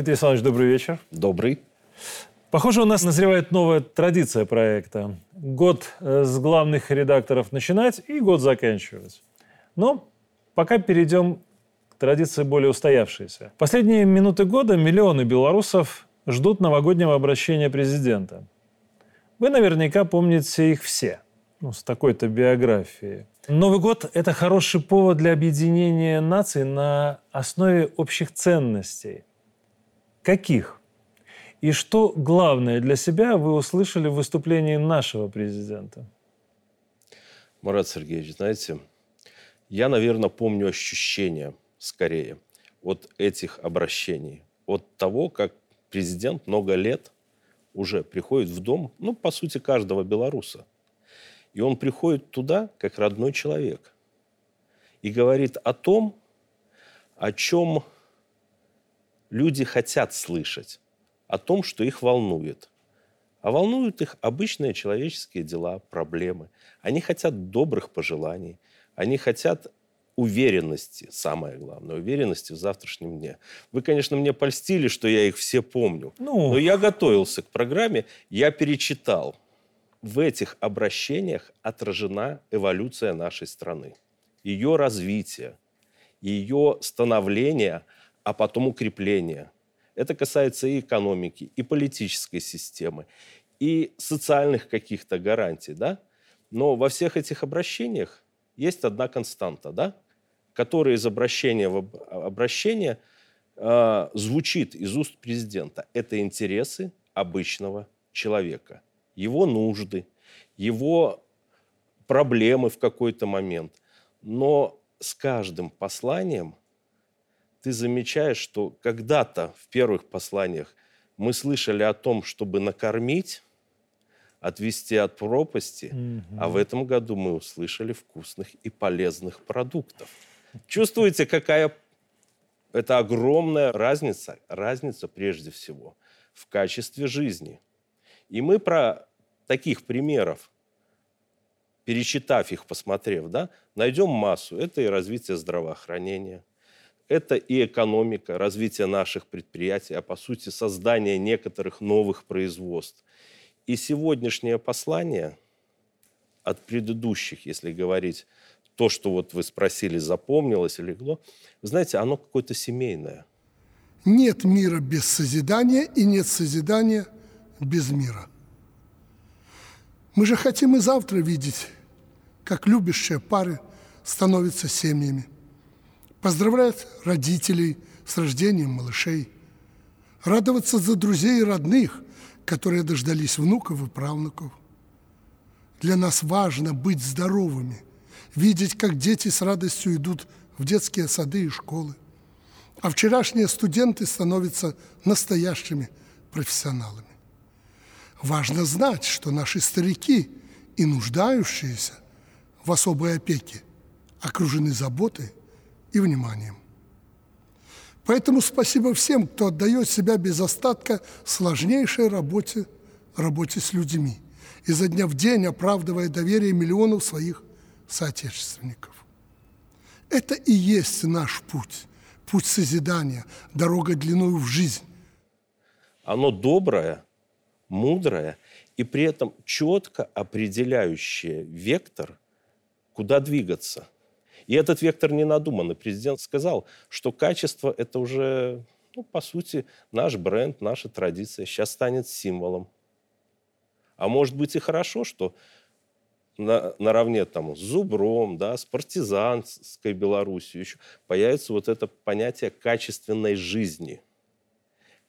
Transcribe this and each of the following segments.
Дмитрий Александрович, добрый вечер. Добрый. Похоже, у нас назревает новая традиция проекта. Год э, с главных редакторов начинать и год заканчивать. Но пока перейдем к традиции более устоявшейся. Последние минуты года миллионы белорусов ждут новогоднего обращения президента. Вы наверняка помните их все, ну, с такой-то биографией. Новый год – это хороший повод для объединения наций на основе общих ценностей. Каких? И что главное для себя вы услышали в выступлении нашего президента? Марат Сергеевич, знаете, я, наверное, помню ощущения скорее от этих обращений, от того, как президент много лет уже приходит в дом, ну, по сути, каждого белоруса – и он приходит туда, как родной человек, и говорит о том, о чем люди хотят слышать, о том, что их волнует. А волнуют их обычные человеческие дела, проблемы. Они хотят добрых пожеланий, они хотят уверенности, самое главное, уверенности в завтрашнем дне. Вы, конечно, мне польстили, что я их все помню, ну... но я готовился к программе, я перечитал – в этих обращениях отражена эволюция нашей страны, ее развитие, ее становление, а потом укрепление. Это касается и экономики, и политической системы, и социальных каких-то гарантий, да? Но во всех этих обращениях есть одна константа, да? которая из обращения в обращение э, звучит из уст президента. Это интересы обычного человека – его нужды, его проблемы в какой-то момент. Но с каждым посланием ты замечаешь, что когда-то в первых посланиях мы слышали о том, чтобы накормить, отвести от пропасти, mm-hmm. а в этом году мы услышали вкусных и полезных продуктов. Чувствуете, какая это огромная разница, разница прежде всего в качестве жизни. И мы про таких примеров, пересчитав их, посмотрев, да, найдем массу. Это и развитие здравоохранения, это и экономика, развитие наших предприятий, а по сути создание некоторых новых производств. И сегодняшнее послание от предыдущих, если говорить то, что вот вы спросили, запомнилось или легло, знаете, оно какое-то семейное. Нет мира без созидания и нет созидания без мира. Мы же хотим и завтра видеть, как любящие пары становятся семьями. Поздравлять родителей с рождением малышей. Радоваться за друзей и родных, которые дождались внуков и правнуков. Для нас важно быть здоровыми, видеть, как дети с радостью идут в детские сады и школы. А вчерашние студенты становятся настоящими профессионалами. Важно знать, что наши старики и нуждающиеся в особой опеке окружены заботой и вниманием. Поэтому спасибо всем, кто отдает себя без остатка сложнейшей работе, работе с людьми, изо дня в день оправдывая доверие миллионов своих соотечественников. Это и есть наш путь, путь созидания, дорога длиною в жизнь. Оно доброе – мудрая и при этом четко определяющая вектор, куда двигаться. И этот вектор не надуманный. Президент сказал, что качество – это уже, ну, по сути, наш бренд, наша традиция. Сейчас станет символом. А может быть и хорошо, что на, наравне там, с Зубром, да, с партизанской Белоруссией еще появится вот это понятие качественной жизни,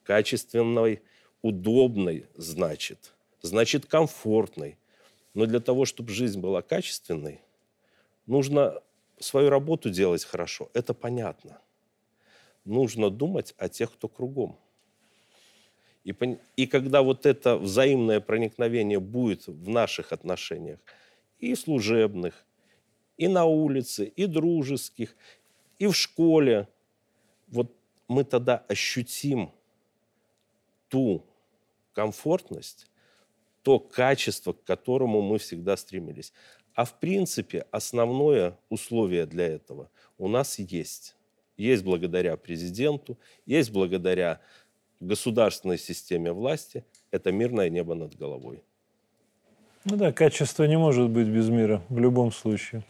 качественной удобной, значит, значит комфортной. Но для того, чтобы жизнь была качественной, нужно свою работу делать хорошо. Это понятно. Нужно думать о тех, кто кругом. И, и когда вот это взаимное проникновение будет в наших отношениях, и служебных, и на улице, и дружеских, и в школе, вот мы тогда ощутим ту комфортность, то качество, к которому мы всегда стремились. А в принципе основное условие для этого у нас есть. Есть благодаря президенту, есть благодаря государственной системе власти – это мирное небо над головой. Ну да, качество не может быть без мира в любом случае.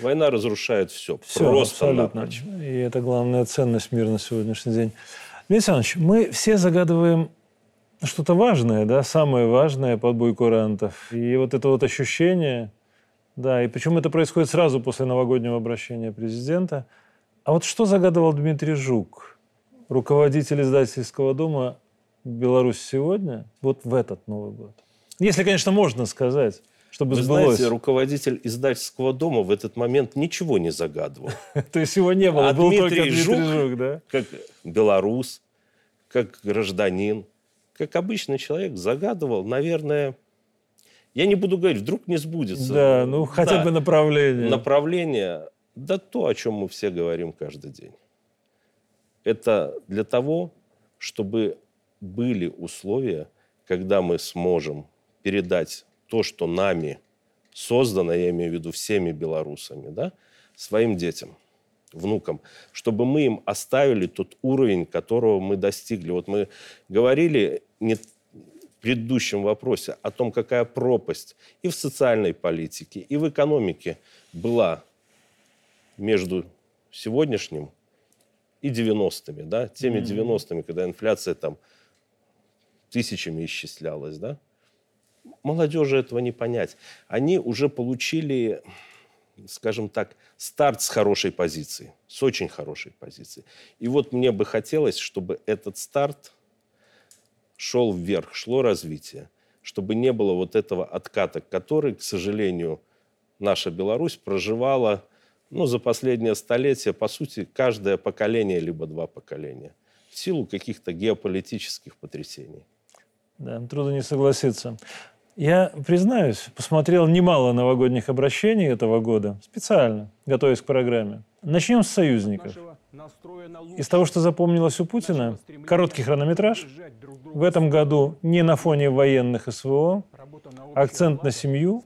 Война разрушает все. Все, просто абсолютно. напрочь. И это главная ценность мира на сегодняшний день. Дмитрий Александрович, мы все загадываем что-то важное, да, самое важное под бой курантов. И вот это вот ощущение, да, и причем это происходит сразу после новогоднего обращения президента. А вот что загадывал Дмитрий Жук, руководитель издательского дома «Беларусь сегодня», вот в этот Новый год? Если, конечно, можно сказать, чтобы Вы сбылось. знаете, руководитель издательского дома в этот момент ничего не загадывал. То есть его не было, А был Дмитрий только Дмитрий Жук? Жук, да? Как белорус, как гражданин, как обычный человек загадывал, наверное, я не буду говорить, вдруг не сбудется. Да, ну хотя Да. бы направление. направление, да то, о чем мы все говорим каждый день. Это для того, чтобы были условия, когда мы сможем передать то, что нами создано, я имею в виду всеми белорусами, да, своим детям, внукам, чтобы мы им оставили тот уровень, которого мы достигли. Вот мы говорили не предыдущем вопросе о том, какая пропасть и в социальной политике, и в экономике была между сегодняшним и 90-ми, да, теми 90-ми, когда инфляция там тысячами исчислялась, да. Молодежи этого не понять. Они уже получили, скажем так, старт с хорошей позиции, с очень хорошей позиции. И вот мне бы хотелось, чтобы этот старт шел вверх, шло развитие, чтобы не было вот этого отката, который, к сожалению, наша Беларусь проживала ну, за последнее столетие, по сути, каждое поколение, либо два поколения, в силу каких-то геополитических потрясений. Да, трудно не согласиться. Я, признаюсь, посмотрел немало новогодних обращений этого года, специально, готовясь к программе. Начнем с союзников. Из того, что запомнилось у Путина, короткий хронометраж. В этом году не на фоне военных СВО, акцент на семью.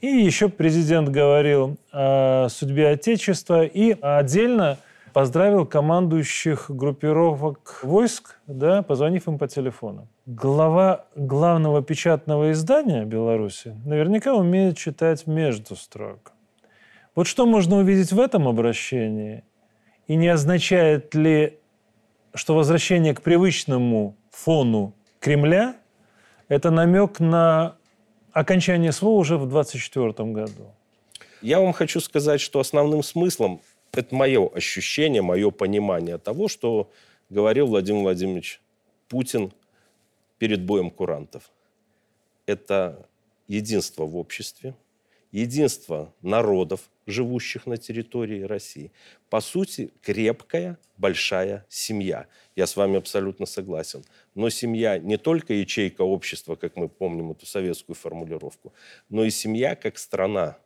И еще президент говорил о судьбе Отечества и отдельно поздравил командующих группировок войск, да, позвонив им по телефону. Глава главного печатного издания Беларуси наверняка умеет читать между строк. Вот что можно увидеть в этом обращении? И не означает ли, что возвращение к привычному фону Кремля – это намек на окончание СВО уже в 2024 году? Я вам хочу сказать, что основным смыслом это мое ощущение, мое понимание того, что говорил Владимир Владимирович Путин перед боем курантов. Это единство в обществе, единство народов, живущих на территории России. По сути, крепкая, большая семья. Я с вами абсолютно согласен. Но семья не только ячейка общества, как мы помним эту советскую формулировку, но и семья как страна.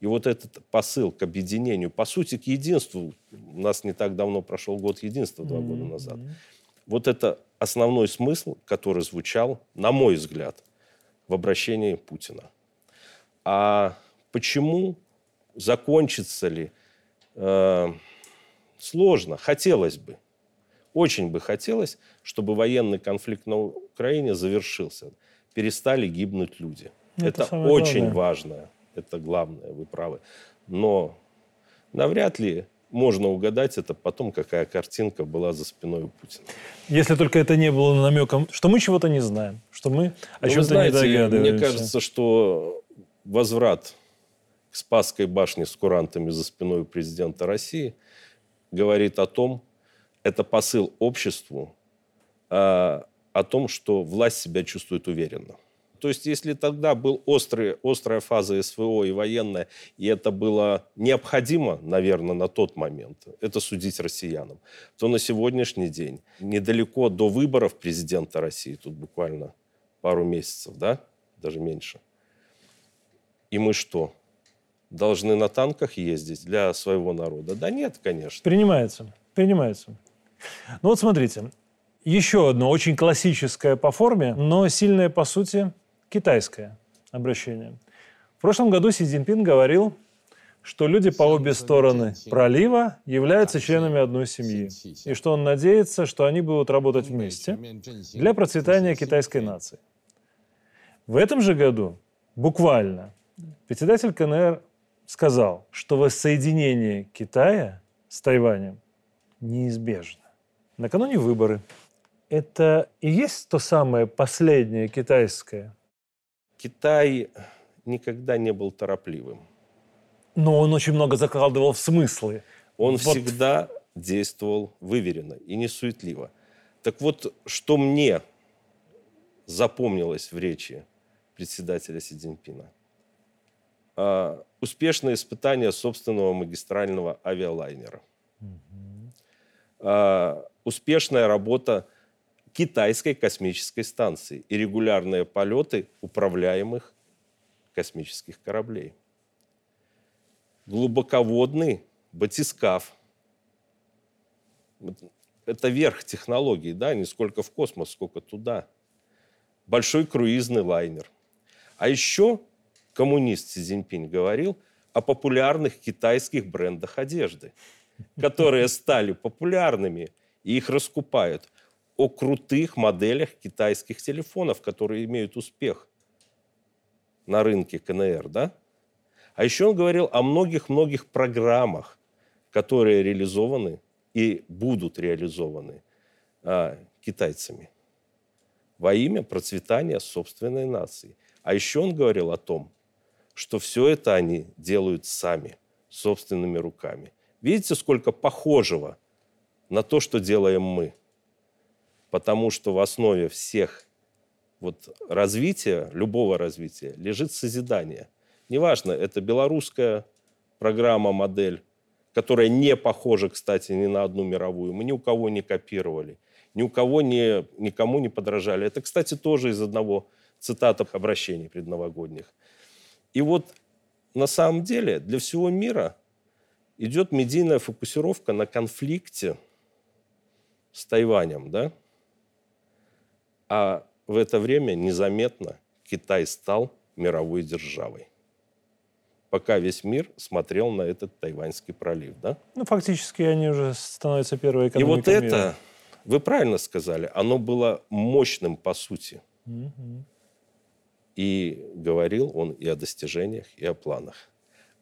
И вот этот посыл к объединению, по сути, к единству, у нас не так давно прошел год единства, два года назад. Вот это основной смысл, который звучал, на мой взгляд, в обращении Путина. А почему, закончится ли, э, сложно, хотелось бы. Очень бы хотелось, чтобы военный конфликт на Украине завершился. Перестали гибнуть люди. Это Это, самое очень главное. важно. Это главное, вы правы. Но навряд ли можно угадать это потом, какая картинка была за спиной у Путина. Если только это не было намеком, что мы чего-то не знаем, что мы о Ну, чем-то не догадываемся. Мне кажется, что возврат Спасской башне с курантами за спиной президента России говорит о том, это посыл обществу, а, о том, что власть себя чувствует уверенно. То есть, если тогда был острый, острая фаза СВО и военная, и это было необходимо, наверное, на тот момент, это судить россиянам, то на сегодняшний день, недалеко до выборов президента России, тут буквально пару месяцев, да, даже меньше, и мы что, должны на танках ездить для своего народа? Да нет, конечно. Принимается, принимается. Ну вот смотрите, еще одно очень классическое по форме, но сильное по сути китайское обращение. В прошлом году Си Цзиньпин говорил, что люди по обе стороны пролива являются членами одной семьи, и что он надеется, что они будут работать вместе для процветания китайской нации. В этом же году, буквально, председатель КНР сказал, что воссоединение Китая с Тайванем неизбежно. Накануне выборы. Это и есть то самое последнее китайское? Китай никогда не был торопливым. Но он очень много закладывал в смыслы. Он вот. всегда действовал выверенно и не суетливо. Так вот, что мне запомнилось в речи председателя Си Цзиньпина? А, успешное испытание собственного магистрального авиалайнера. Угу. А, успешная работа китайской космической станции и регулярные полеты управляемых космических кораблей. Глубоководный батискаф. Это верх технологий, да, не сколько в космос, сколько туда. Большой круизный лайнер. А еще коммунист Си Цзиньпинь говорил о популярных китайских брендах одежды, которые стали популярными и их раскупают, о крутых моделях китайских телефонов, которые имеют успех на рынке КНР, да? А еще он говорил о многих-многих программах, которые реализованы и будут реализованы а, китайцами во имя процветания собственной нации. А еще он говорил о том, что все это они делают сами, собственными руками. Видите, сколько похожего на то, что делаем мы? Потому что в основе всех вот развития, любого развития, лежит созидание. Неважно, это белорусская программа, модель, которая не похожа, кстати, ни на одну мировую. Мы ни у кого не копировали, ни у кого не, никому не подражали. Это, кстати, тоже из одного цитата обращений предновогодних. И вот на самом деле для всего мира идет медийная фокусировка на конфликте с Тайванем, да? А в это время незаметно Китай стал мировой державой. Пока весь мир смотрел на этот Тайваньский пролив, да? Ну, фактически они уже становятся первой экономикой И вот это, мира. вы правильно сказали, оно было мощным по сути. Угу. И говорил он и о достижениях, и о планах.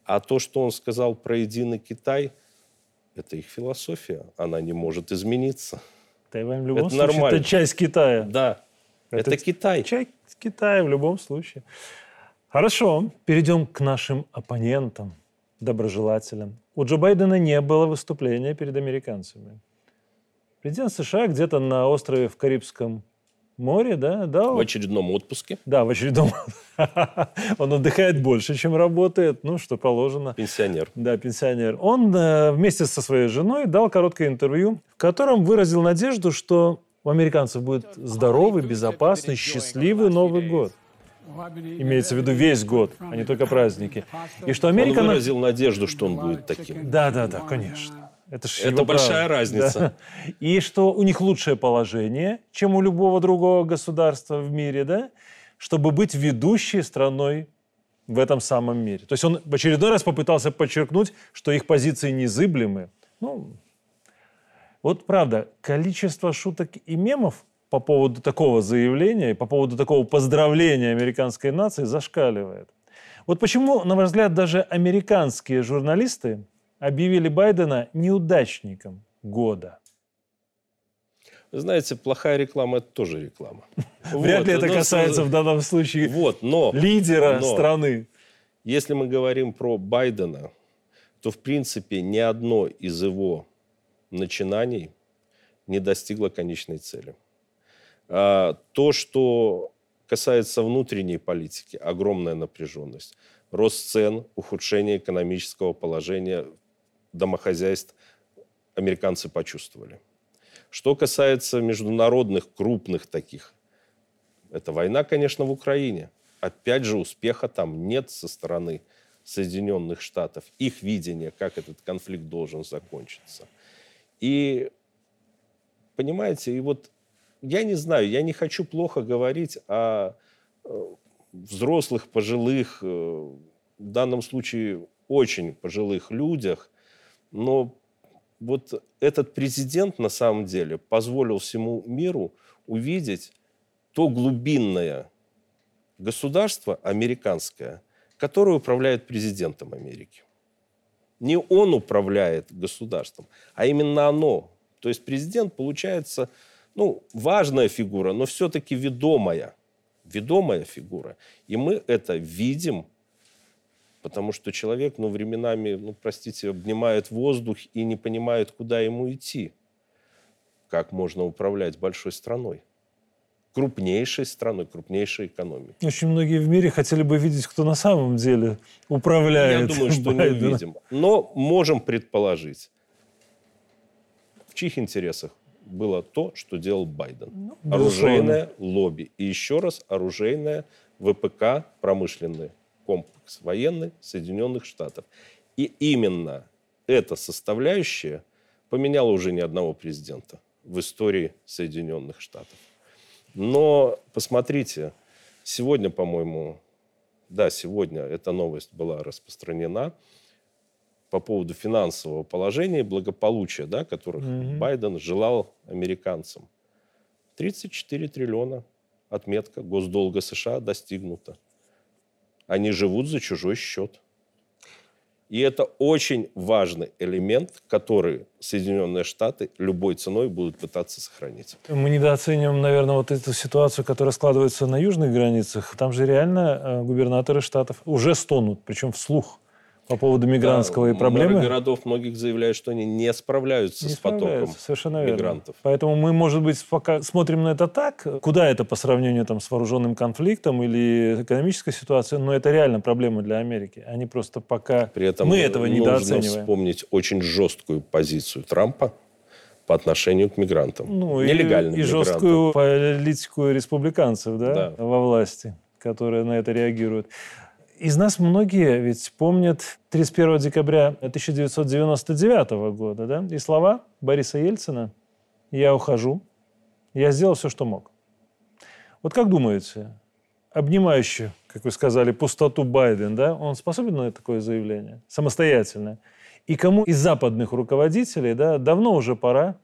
А то, что он сказал про единый Китай, это их философия. Она не может измениться. Тайвань в любом это случае нормально. это часть Китая. Да, это, это Китай. Часть Китая в любом случае. Хорошо, перейдем к нашим оппонентам, доброжелателям. У Джо Байдена не было выступления перед американцами. Президент США где-то на острове в Карибском море, да, да. В очередном отпуске. Да, в очередном. Он отдыхает больше, чем работает, ну, что положено. Пенсионер. Да, пенсионер. Он э, вместе со своей женой дал короткое интервью, в котором выразил надежду, что у американцев будет здоровый, безопасный, счастливый Новый год. Имеется в виду весь год, а не только праздники. И что Америка... Он выразил надежду, что он будет таким. Да, да, да, конечно. Это, Это большая право. разница. Да. И что у них лучшее положение, чем у любого другого государства в мире, да, чтобы быть ведущей страной в этом самом мире. То есть он в очередной раз попытался подчеркнуть, что их позиции незыблемы. Ну, вот правда, количество шуток и мемов по поводу такого заявления и по поводу такого поздравления американской нации зашкаливает. Вот почему, на ваш взгляд, даже американские журналисты объявили Байдена неудачником года. Вы знаете, плохая реклама – это тоже реклама. Вряд ли это касается в данном случае вот, но, лидера но, страны. Если мы говорим про Байдена, то, в принципе, ни одно из его начинаний не достигло конечной цели. А, то, что касается внутренней политики, огромная напряженность. Рост цен, ухудшение экономического положения домохозяйств американцы почувствовали. Что касается международных крупных таких, это война, конечно, в Украине. Опять же, успеха там нет со стороны Соединенных Штатов. Их видение, как этот конфликт должен закончиться. И, понимаете, и вот я не знаю, я не хочу плохо говорить о э, взрослых, пожилых, э, в данном случае очень пожилых людях, но вот этот президент на самом деле позволил всему миру увидеть то глубинное государство американское, которое управляет президентом Америки. Не он управляет государством, а именно оно. То есть президент получается, ну, важная фигура, но все-таки ведомая. Ведомая фигура. И мы это видим Потому что человек, ну, временами, ну, простите, обнимает воздух и не понимает, куда ему идти. Как можно управлять большой страной? крупнейшей страной, крупнейшей экономикой. Очень многие в мире хотели бы видеть, кто на самом деле управляет. Я думаю, что Байдена. не увидим. Но можем предположить, в чьих интересах было то, что делал Байден. Ну, оружейное лобби. И еще раз, оружейное ВПК промышленные комплекс военный Соединенных Штатов. И именно эта составляющая поменяла уже ни одного президента в истории Соединенных Штатов. Но посмотрите, сегодня, по-моему, да, сегодня эта новость была распространена по поводу финансового положения и благополучия, да, которых mm-hmm. Байден желал американцам. 34 триллиона отметка госдолга США достигнута. Они живут за чужой счет. И это очень важный элемент, который Соединенные Штаты любой ценой будут пытаться сохранить. Мы недооцениваем, наверное, вот эту ситуацию, которая складывается на южных границах. Там же реально э, губернаторы штатов уже стонут, причем вслух по поводу мигрантского да, и проблемы. Городов многих заявляют, что они не справляются не с потоком совершенно верно. мигрантов. Поэтому мы, может быть, пока смотрим на это так, куда это по сравнению там, с вооруженным конфликтом или экономической ситуацией, но это реально проблема для Америки. Они просто пока... При этом мы этого недооцениваем. нужно вспомнить очень жесткую позицию Трампа по отношению к мигрантам. Ну, Нелегальным и, и мигрантам. жесткую политику республиканцев да, да. во власти, которые на это реагируют. Из нас многие ведь помнят 31 декабря 1999 года, да, и слова Бориса Ельцина «Я ухожу, я сделал все, что мог». Вот как думаете, обнимающий, как вы сказали, пустоту Байден, да, он способен на такое заявление самостоятельно? И кому из западных руководителей, да, давно уже пора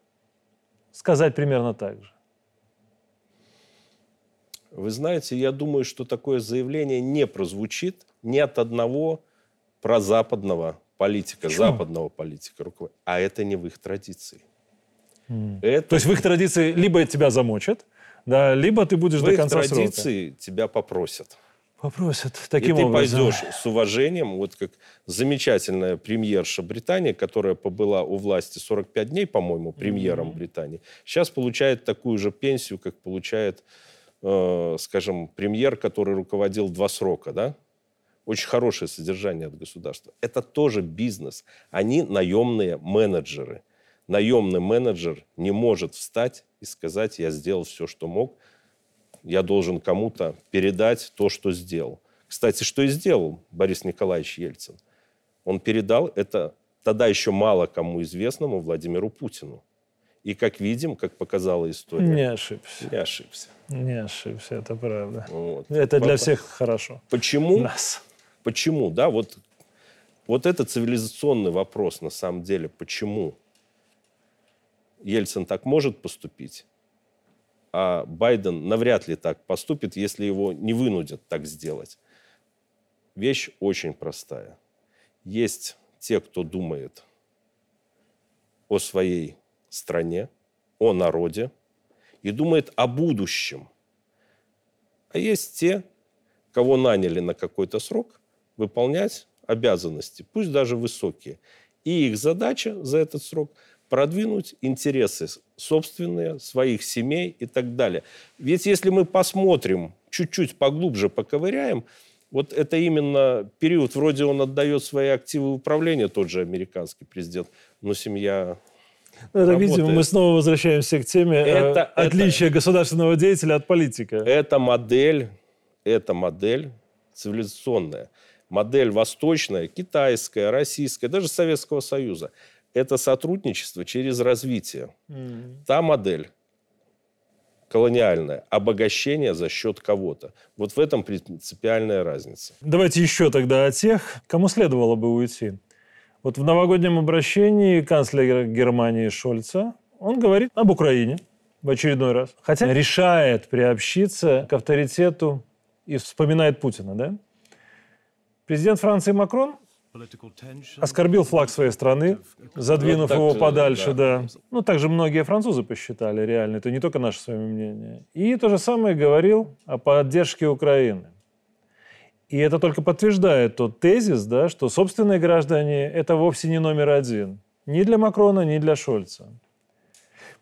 сказать примерно так же? Вы знаете, я думаю, что такое заявление не прозвучит ни от одного прозападного политика, Почему? западного политика, а это не в их традиции. Mm. Это... То есть в их традиции либо тебя замочат, да, либо ты будешь в до конца срока. В традиции тебя попросят. Попросят. Таким и образом. ты пойдешь с уважением, вот как замечательная премьерша Британии, которая побыла у власти 45 дней, по-моему, премьером mm-hmm. Британии, сейчас получает такую же пенсию, как получает э, скажем, премьер, который руководил два срока, да? Очень хорошее содержание от государства. Это тоже бизнес. Они наемные менеджеры. Наемный менеджер не может встать и сказать, я сделал все, что мог, я должен кому-то передать то, что сделал. Кстати, что и сделал Борис Николаевич Ельцин. Он передал это тогда еще мало кому известному Владимиру Путину. И как видим, как показала история... Не ошибся. Не ошибся. Не ошибся, это правда. Вот. Это для всех хорошо. Почему? Нас. Почему, да, вот, вот это цивилизационный вопрос на самом деле. Почему Ельцин так может поступить, а Байден навряд ли так поступит, если его не вынудят так сделать. Вещь очень простая. Есть те, кто думает о своей стране, о народе и думает о будущем. А есть те, кого наняли на какой-то срок выполнять обязанности, пусть даже высокие. И их задача за этот срок продвинуть интересы собственные, своих семей и так далее. Ведь если мы посмотрим, чуть-чуть поглубже поковыряем, вот это именно период, вроде он отдает свои активы в тот же американский президент, но семья ну, это, видимо, мы снова возвращаемся к теме э, это, отличия это, государственного деятеля от политика. Это модель, это модель цивилизационная. Модель восточная, китайская, российская, даже Советского Союза. Это сотрудничество через развитие. Mm. Та модель, колониальное обогащение за счет кого-то. Вот в этом принципиальная разница. Давайте еще тогда о тех, кому следовало бы уйти. Вот в новогоднем обращении канцлера Германии Шольца он говорит об Украине в очередной раз. Хотя решает приобщиться к авторитету и вспоминает Путина, да? Президент Франции Макрон оскорбил флаг своей страны, задвинув вот его подальше, да. да. Ну, также многие французы посчитали реально, это не только наше с вами мнение. И то же самое говорил о поддержке Украины. И это только подтверждает тот тезис, да, что собственные граждане – это вовсе не номер один. Ни для Макрона, ни для Шольца.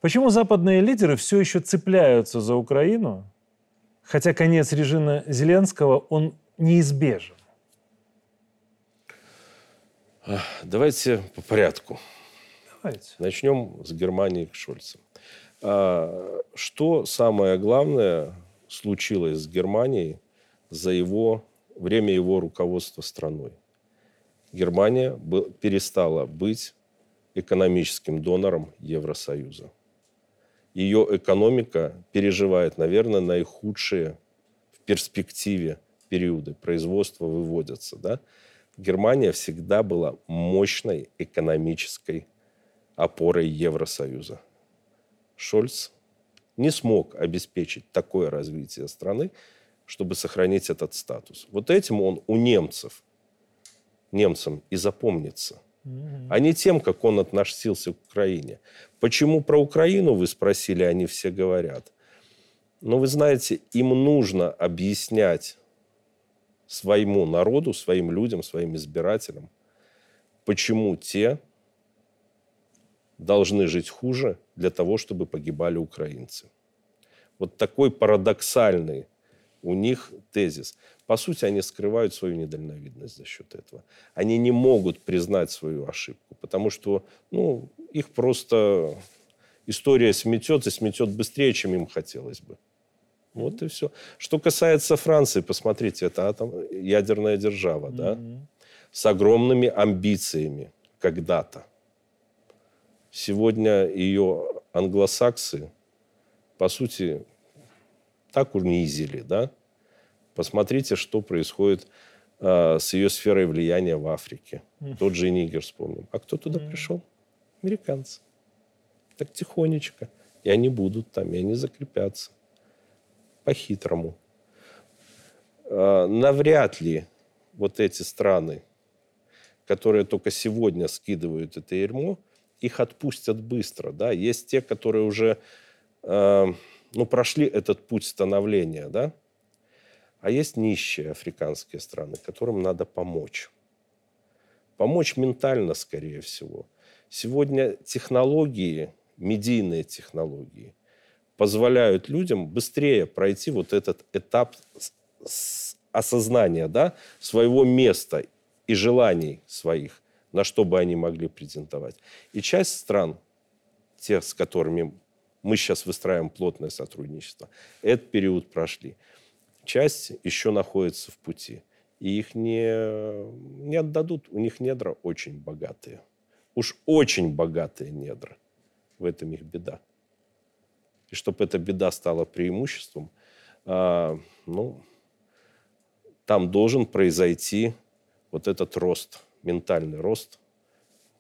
Почему западные лидеры все еще цепляются за Украину, хотя конец режима Зеленского, он неизбежен? Давайте по порядку. Давайте. Начнем с Германии к Шольцу. А, что самое главное случилось с Германией за его время его руководства страной? Германия перестала быть экономическим донором Евросоюза. Ее экономика переживает, наверное, наихудшие в перспективе периоды. Производства выводятся. Да? Германия всегда была мощной экономической опорой Евросоюза. Шольц не смог обеспечить такое развитие страны, чтобы сохранить этот статус. Вот этим он у немцев, немцам и запомнится. А не тем, как он относился к Украине. Почему про Украину, вы спросили, они все говорят. Но вы знаете, им нужно объяснять своему народу, своим людям, своим избирателям, почему те должны жить хуже для того, чтобы погибали украинцы. Вот такой парадоксальный у них тезис. По сути, они скрывают свою недальновидность за счет этого. Они не могут признать свою ошибку, потому что ну, их просто история сметет и сметет быстрее, чем им хотелось бы. Вот и все. Что касается Франции, посмотрите, это атом, ядерная держава, mm-hmm. да, с огромными амбициями когда-то. Сегодня ее англосаксы, по сути, так унизили, да. Посмотрите, что происходит э, с ее сферой влияния в Африке. Тот же Нигер вспомним. А кто туда пришел? Американцы. Так тихонечко. И они будут там, и они закрепятся по-хитрому. А, навряд ли вот эти страны, которые только сегодня скидывают это ермо, их отпустят быстро. Да? Есть те, которые уже а, ну, прошли этот путь становления. Да? А есть нищие африканские страны, которым надо помочь. Помочь ментально, скорее всего. Сегодня технологии, медийные технологии – позволяют людям быстрее пройти вот этот этап осознания да, своего места и желаний своих, на что бы они могли претендовать. И часть стран, тех, с которыми мы сейчас выстраиваем плотное сотрудничество, этот период прошли. Часть еще находится в пути. И их не, не отдадут. У них недра очень богатые. Уж очень богатые недра. В этом их беда и чтобы эта беда стала преимуществом, а, ну, там должен произойти вот этот рост, ментальный рост,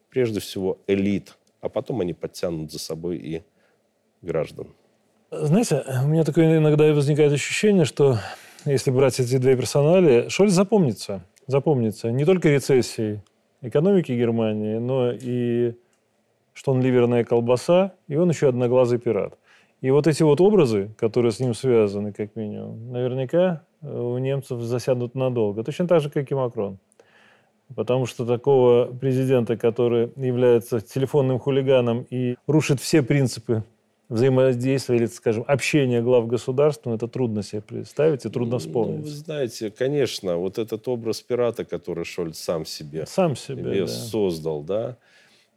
прежде всего элит, а потом они подтянут за собой и граждан. Знаете, у меня такое иногда возникает ощущение, что если брать эти две персонали, Шольц запомнится. Запомнится не только рецессией экономики Германии, но и что он ливерная колбаса, и он еще одноглазый пират. И вот эти вот образы, которые с ним связаны, как минимум, наверняка э, у немцев засядут надолго. Точно так же, как и Макрон. Потому что такого президента, который является телефонным хулиганом и рушит все принципы взаимодействия или, скажем, общения глав государства, ну, это трудно себе представить и трудно вспомнить. Ну, вы знаете, конечно, вот этот образ пирата, который Шольц сам себе, сам себе да. создал, да,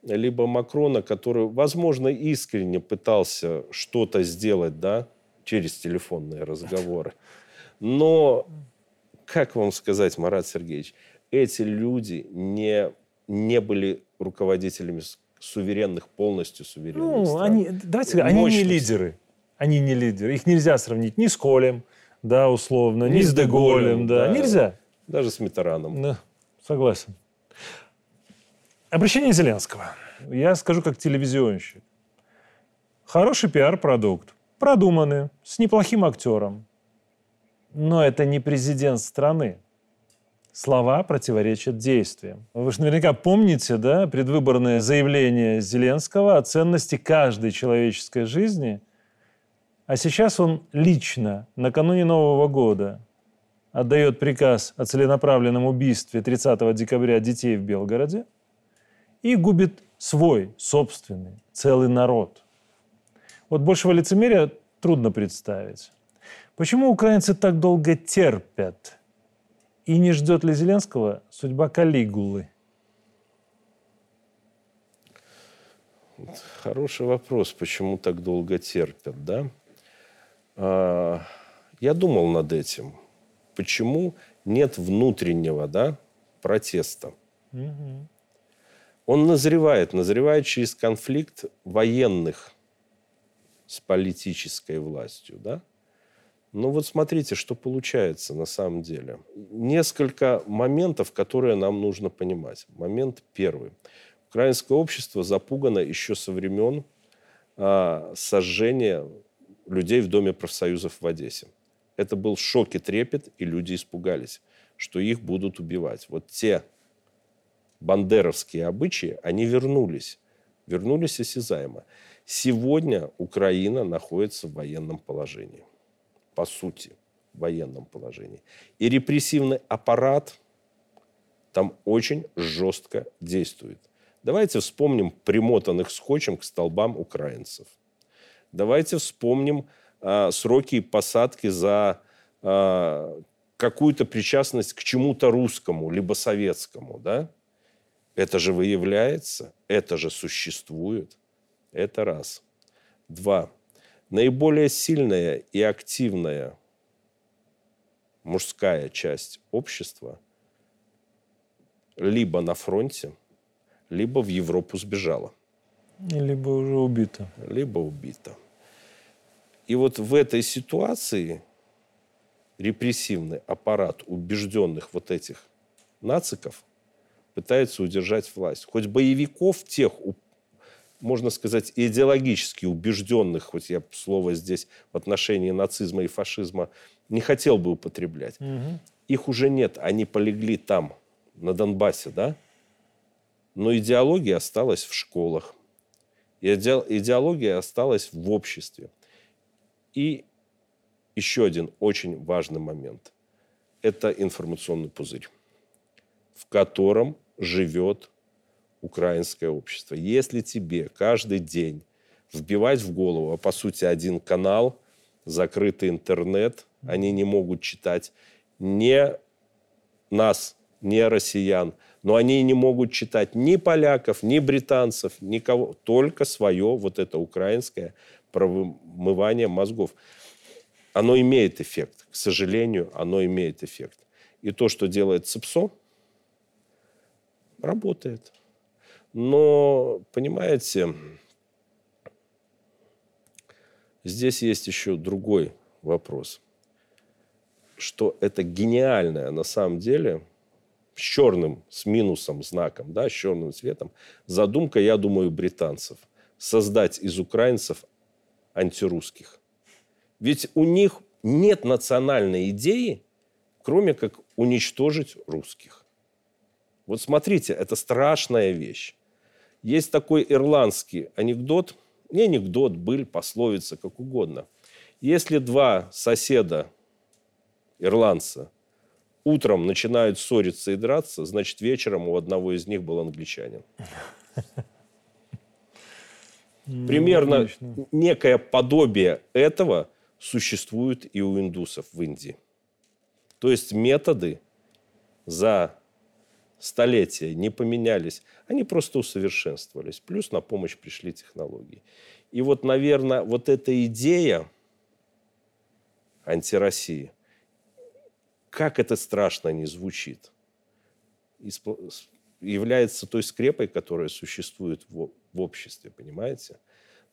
либо Макрона, который, возможно, искренне пытался что-то сделать, да, через телефонные разговоры. Но, как вам сказать, Марат Сергеевич, эти люди не, не были руководителями суверенных, полностью суверенных ну, стран. Они, давайте, они не лидеры. Они не лидеры. Их нельзя сравнить ни с Колем, да, условно, ни, ни с Деголем, да. да. Нельзя. Даже с Митераном. Да, согласен. Обращение Зеленского. Я скажу как телевизионщик. Хороший пиар-продукт. Продуманный, с неплохим актером. Но это не президент страны. Слова противоречат действиям. Вы же наверняка помните, да, предвыборное заявление Зеленского о ценности каждой человеческой жизни. А сейчас он лично, накануне Нового года, отдает приказ о целенаправленном убийстве 30 декабря детей в Белгороде и губит свой, собственный, целый народ. Вот большего лицемерия трудно представить. Почему украинцы так долго терпят? И не ждет ли Зеленского судьба Калигулы? Хороший вопрос, почему так долго терпят, да? А, я думал над этим. Почему нет внутреннего, да, протеста? Угу. Он назревает, назревает через конфликт военных с политической властью, да? Ну вот смотрите, что получается на самом деле. Несколько моментов, которые нам нужно понимать. Момент первый. Украинское общество запугано еще со времен а, сожжения людей в Доме профсоюзов в Одессе. Это был шок и трепет, и люди испугались, что их будут убивать. Вот те бандеровские обычаи, они вернулись. Вернулись осязаемо. Сегодня Украина находится в военном положении по сути, в военном положении. И репрессивный аппарат там очень жестко действует. Давайте вспомним примотанных скотчем к столбам украинцев. Давайте вспомним э, сроки посадки за э, какую-то причастность к чему-то русскому, либо советскому. Да? Это же выявляется, это же существует. Это раз. Два наиболее сильная и активная мужская часть общества либо на фронте, либо в Европу сбежала. Либо уже убита. Либо убита. И вот в этой ситуации репрессивный аппарат убежденных вот этих нациков пытается удержать власть. Хоть боевиков тех можно сказать, идеологически убежденных, хоть я слово здесь в отношении нацизма и фашизма не хотел бы употреблять, угу. их уже нет, они полегли там, на Донбассе, да? Но идеология осталась в школах, идеология осталась в обществе. И еще один очень важный момент – это информационный пузырь, в котором живет украинское общество. Если тебе каждый день вбивать в голову, а по сути один канал, закрытый интернет, они не могут читать не нас, не россиян, но они не могут читать ни поляков, ни британцев, никого, только свое вот это украинское промывание мозгов. Оно имеет эффект, к сожалению, оно имеет эффект. И то, что делает ЦИПСО, работает. Но, понимаете, здесь есть еще другой вопрос, что это гениальное на самом деле с черным, с минусом знаком, да, с черным цветом, задумка, я думаю, британцев создать из украинцев антирусских. Ведь у них нет национальной идеи, кроме как уничтожить русских. Вот смотрите, это страшная вещь. Есть такой ирландский анекдот, не анекдот, быль, пословица, как угодно. Если два соседа, ирландца, утром начинают ссориться и драться, значит, вечером у одного из них был англичанин. Ну, Примерно некое подобие этого существует и у индусов в Индии. То есть методы за столетия не поменялись, они просто усовершенствовались. Плюс на помощь пришли технологии. И вот, наверное, вот эта идея антироссии, как это страшно не звучит, является той скрепой, которая существует в, в обществе, понимаете?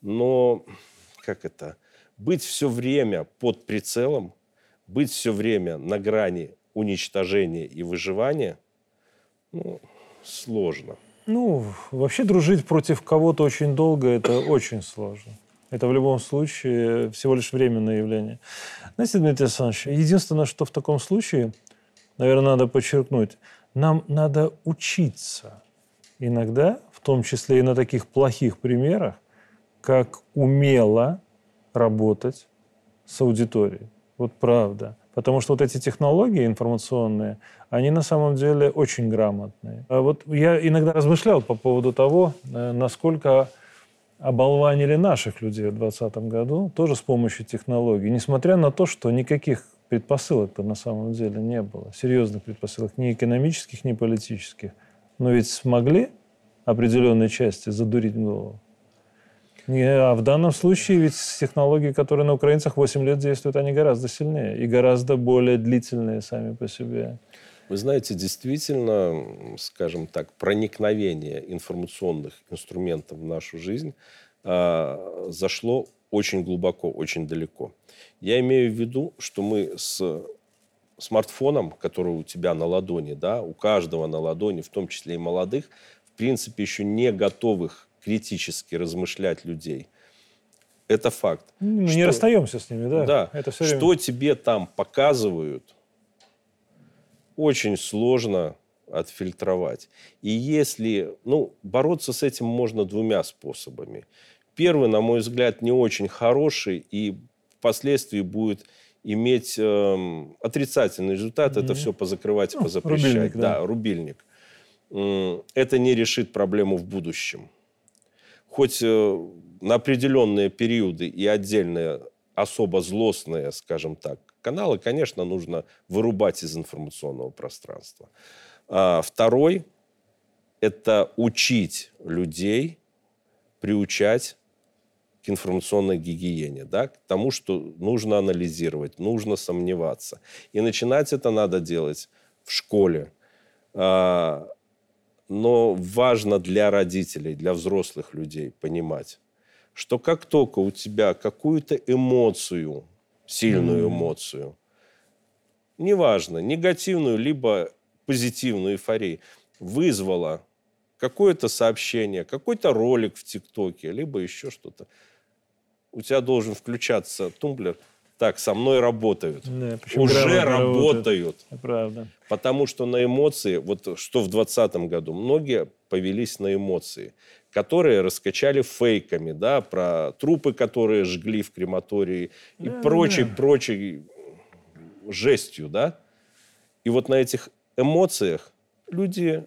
Но как это? быть все время под прицелом, быть все время на грани уничтожения и выживания, ну, сложно. Ну, вообще дружить против кого-то очень долго – это очень сложно. Это в любом случае всего лишь временное явление. Знаете, Дмитрий Александрович, единственное, что в таком случае, наверное, надо подчеркнуть, нам надо учиться иногда, в том числе и на таких плохих примерах, как умело работать с аудиторией. Вот правда. Потому что вот эти технологии информационные, они на самом деле очень грамотные. А вот я иногда размышлял по поводу того, э, насколько оболванили наших людей в 2020 году, тоже с помощью технологий, несмотря на то, что никаких предпосылок-то на самом деле не было, серьезных предпосылок, ни экономических, ни политических. Но ведь смогли определенной части задурить голову. А в данном случае ведь технологии, которые на украинцах 8 лет действуют, они гораздо сильнее и гораздо более длительные сами по себе. Вы знаете, действительно, скажем так, проникновение информационных инструментов в нашу жизнь э, зашло очень глубоко, очень далеко. Я имею в виду, что мы с смартфоном, который у тебя на ладони, да, у каждого на ладони, в том числе и молодых, в принципе, еще не готовых критически размышлять людей. Это факт. Мы что, не расстаемся с ними, да? Да. Это все время... Что тебе там показывают, очень сложно отфильтровать. И если, ну, бороться с этим можно двумя способами. Первый, на мой взгляд, не очень хороший и впоследствии будет иметь э, отрицательный результат. Mm-hmm. Это все позакрывать и ну, позапрещать. Рубильник, да. да, рубильник. Это не решит проблему в будущем хоть э, на определенные периоды и отдельные особо злостные, скажем так, каналы, конечно, нужно вырубать из информационного пространства. А второй – это учить людей, приучать к информационной гигиене, да, к тому, что нужно анализировать, нужно сомневаться. И начинать это надо делать в школе. Но важно для родителей, для взрослых людей понимать, что как только у тебя какую-то эмоцию, сильную эмоцию, неважно, негативную, либо позитивную эйфорию, вызвала какое-то сообщение, какой-то ролик в ТикТоке, либо еще что-то, у тебя должен включаться тумблер – так, со мной работают. Да, Уже работают. Правда. Потому что на эмоции, вот что в 2020 году, многие повелись на эмоции, которые раскачали фейками, да, про трупы, которые жгли в крематории и да, прочей, да. прочей жестью, да. И вот на этих эмоциях люди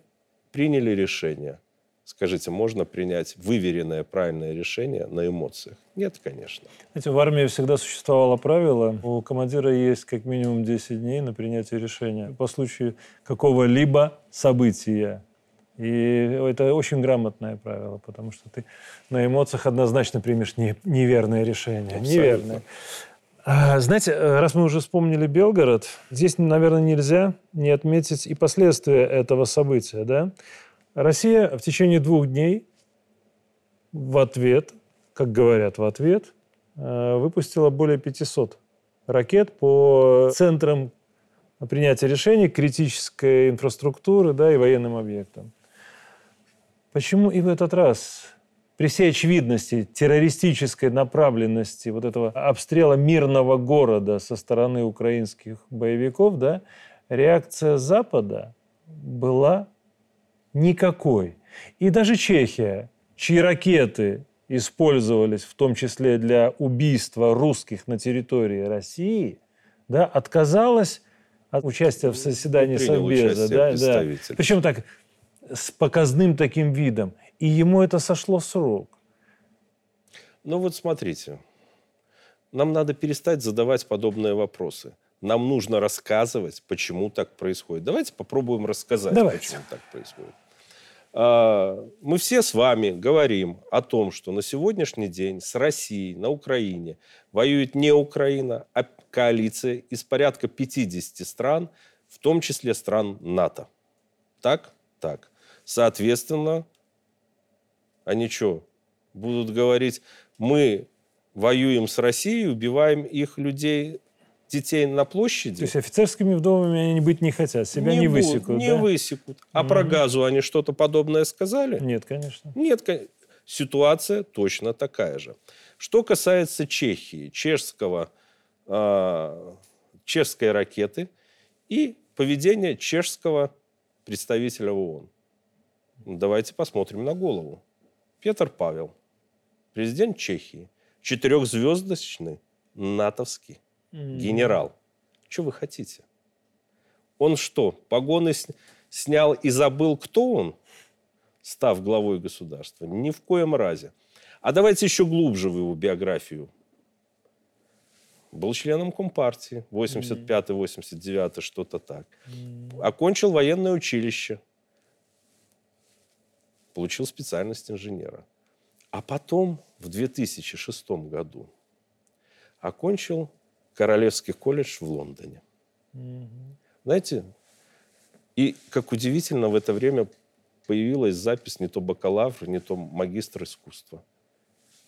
приняли решение. Скажите, можно принять выверенное правильное решение на эмоциях? Нет, конечно. Знаете, в армии всегда существовало правило, у командира есть как минимум 10 дней на принятие решения по случаю какого-либо события. И это очень грамотное правило, потому что ты на эмоциях однозначно примешь не, неверное решение. Абсолютно. Неверное. А, знаете, раз мы уже вспомнили Белгород, здесь, наверное, нельзя не отметить и последствия этого события. Да? Россия в течение двух дней в ответ, как говорят в ответ, э, выпустила более 500 ракет по центрам принятия решений, критической инфраструктуры да, и военным объектам. Почему и в этот раз при всей очевидности террористической направленности вот этого обстрела мирного города со стороны украинских боевиков, да, реакция Запада была Никакой. И даже Чехия, чьи ракеты использовались в том числе для убийства русских на территории России, да, отказалась от участия в заседании Совбеза. Да, да. Причем так, с показным таким видом. И ему это сошло с рук. Ну вот смотрите, нам надо перестать задавать подобные вопросы. Нам нужно рассказывать, почему так происходит. Давайте попробуем рассказать, Давайте. почему так происходит. А, мы все с вами говорим о том, что на сегодняшний день с Россией на Украине воюет не Украина, а коалиция из порядка 50 стран, в том числе стран НАТО. Так? Так. Соответственно, они что, будут говорить, мы воюем с Россией, убиваем их людей, детей на площади. То есть офицерскими вдовами они быть не хотят, себя не, не будут, высекут, Не да? высекут. А mm про газу они что-то подобное сказали? Нет, конечно. Нет, ситуация точно такая же. Что касается Чехии, чешского, э, чешской ракеты и поведения чешского представителя ООН. Давайте посмотрим на голову. Петр Павел, президент Чехии, четырехзвездочный натовский генерал. Что вы хотите? Он что, погоны снял и забыл, кто он, став главой государства? Ни в коем разе. А давайте еще глубже в его биографию. Был членом Компартии, 85-89, что-то так. Окончил военное училище – получил специальность инженера. А потом, в 2006 году, окончил Королевский колледж в Лондоне. Угу. Знаете, и как удивительно, в это время появилась запись не то бакалавр, не то магистр искусства.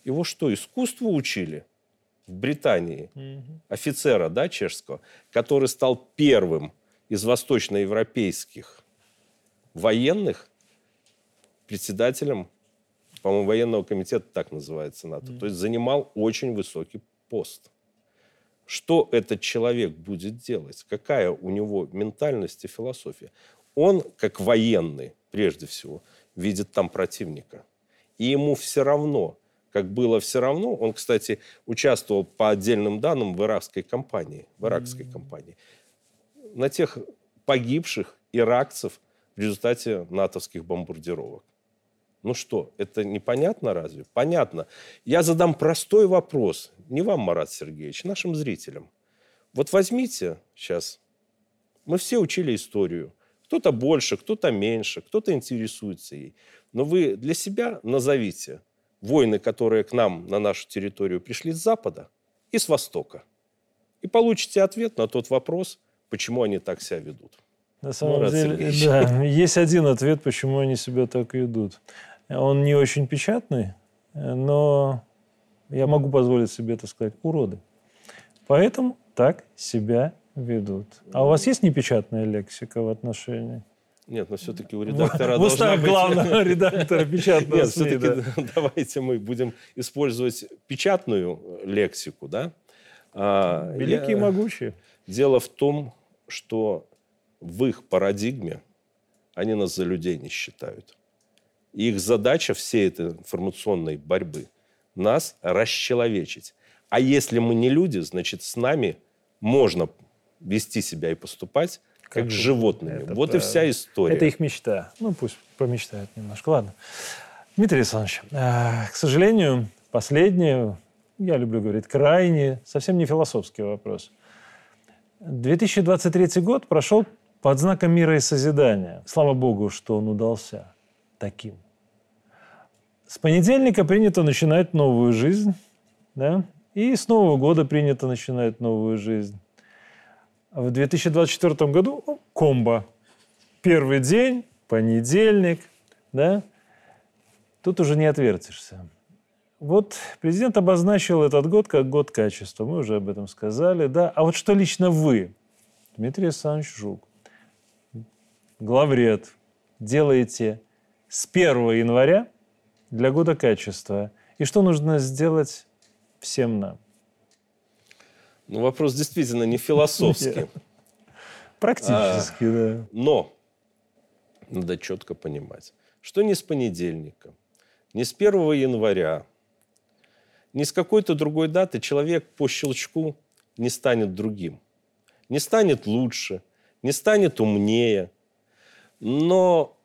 Его что, искусству учили? В Британии. Угу. Офицера, да, чешского, который стал первым из восточноевропейских военных, председателем, по-моему, военного комитета, так называется НАТО. Mm. То есть занимал очень высокий пост. Что этот человек будет делать? Какая у него ментальность и философия? Он, как военный, прежде всего, видит там противника. И ему все равно, как было все равно, он, кстати, участвовал по отдельным данным в иракской кампании, в иракской mm-hmm. кампании, на тех погибших иракцев в результате натовских бомбардировок. Ну что, это непонятно разве? Понятно. Я задам простой вопрос, не вам, Марат Сергеевич, нашим зрителям. Вот возьмите сейчас, мы все учили историю. Кто-то больше, кто-то меньше, кто-то интересуется ей. Но вы для себя назовите войны, которые к нам на нашу территорию пришли с Запада и с Востока. И получите ответ на тот вопрос, почему они так себя ведут. На самом Марат деле, Сергеевич. да, есть один ответ, почему они себя так ведут. Он не очень печатный, но я могу позволить себе это сказать, уроды. Поэтому так себя ведут. А у вас есть непечатная лексика в отношении? Нет, но все-таки у редактора В устах быть... главного редактора печатного Нет, СМИ, все-таки да. давайте мы будем использовать печатную лексику, да? А, Великие и могучие. Дело в том, что в их парадигме они нас за людей не считают. И их задача всей этой информационной борьбы – нас расчеловечить. А если мы не люди, значит, с нами можно вести себя и поступать как, как животными. Это вот правда. и вся история. Это их мечта. Ну, пусть помечтают немножко. Ладно. Дмитрий Александрович, э, к сожалению, последнее, я люблю говорить, крайне, совсем не философский вопрос. 2023 год прошел под знаком мира и созидания. Слава Богу, что он удался таким. С понедельника принято начинать новую жизнь, да? И с Нового года принято начинать новую жизнь. В 2024 году ну, комбо. Первый день, понедельник, да? Тут уже не отвертишься. Вот президент обозначил этот год как год качества. Мы уже об этом сказали, да? А вот что лично вы, Дмитрий Александрович Жук, главред, делаете с 1 января для года качества? И что нужно сделать всем нам? Ну, вопрос действительно не философский. Практически, а, да. Но надо четко понимать, что не с понедельника, не с 1 января, не с какой-то другой даты человек по щелчку не станет другим, не станет лучше, не станет умнее. Но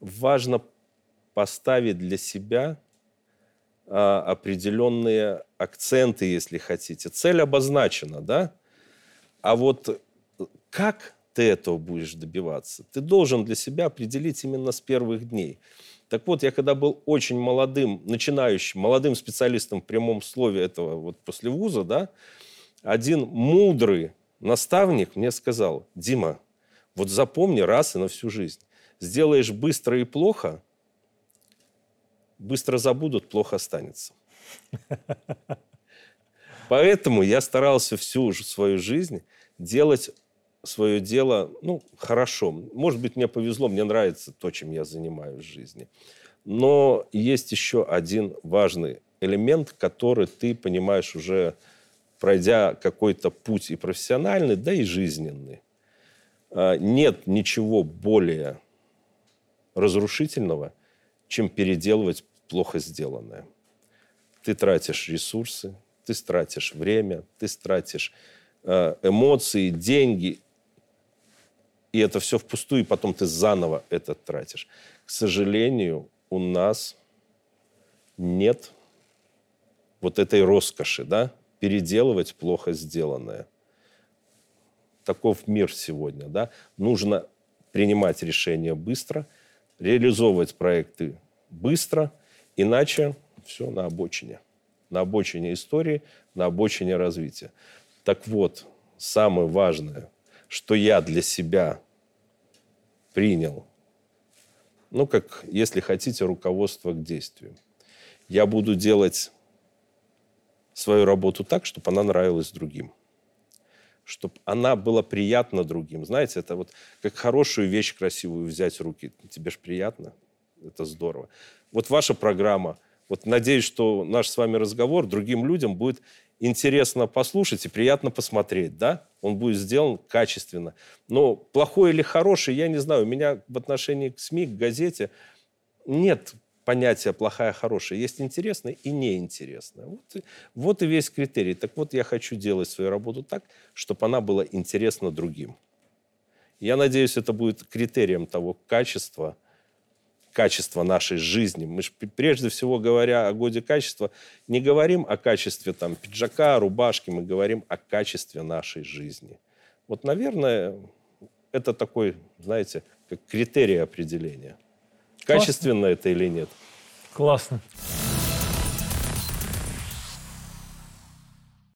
важно поставить для себя а, определенные акценты, если хотите. Цель обозначена, да? А вот как ты этого будешь добиваться? Ты должен для себя определить именно с первых дней. Так вот, я когда был очень молодым, начинающим, молодым специалистом в прямом слове этого вот после вуза, да, один мудрый наставник мне сказал, Дима, вот запомни раз и на всю жизнь. Сделаешь быстро и плохо, быстро забудут, плохо останется. Поэтому я старался всю свою жизнь делать свое дело, ну, хорошо. Может быть, мне повезло, мне нравится то, чем я занимаюсь в жизни. Но есть еще один важный элемент, который ты понимаешь уже пройдя какой-то путь и профессиональный, да и жизненный. А, нет ничего более разрушительного, чем переделывать плохо сделанное. Ты тратишь ресурсы, ты тратишь время, ты тратишь а, эмоции, деньги, и это все впустую, и потом ты заново это тратишь. К сожалению, у нас нет вот этой роскоши, да, переделывать плохо сделанное. Таков мир сегодня, да. Нужно принимать решения быстро, реализовывать проекты быстро, иначе все на обочине. На обочине истории, на обочине развития. Так вот, самое важное, что я для себя принял, ну, как, если хотите, руководство к действию. Я буду делать свою работу так, чтобы она нравилась другим. Чтобы она была приятна другим. Знаете, это вот как хорошую вещь красивую взять в руки. Тебе же приятно. Это здорово. Вот ваша программа. Вот надеюсь, что наш с вами разговор другим людям будет интересно послушать и приятно посмотреть, да? Он будет сделан качественно. Но плохой или хороший, я не знаю. У меня в отношении к СМИ, к газете нет понятие плохая, хорошая. Есть интересное и неинтересное. Вот, вот и весь критерий. Так вот, я хочу делать свою работу так, чтобы она была интересна другим. Я надеюсь, это будет критерием того качества, качества нашей жизни. Мы же, прежде всего, говоря о годе качества, не говорим о качестве там, пиджака, рубашки, мы говорим о качестве нашей жизни. Вот, наверное, это такой, знаете, как критерий определения. Качественно это или нет? Классно.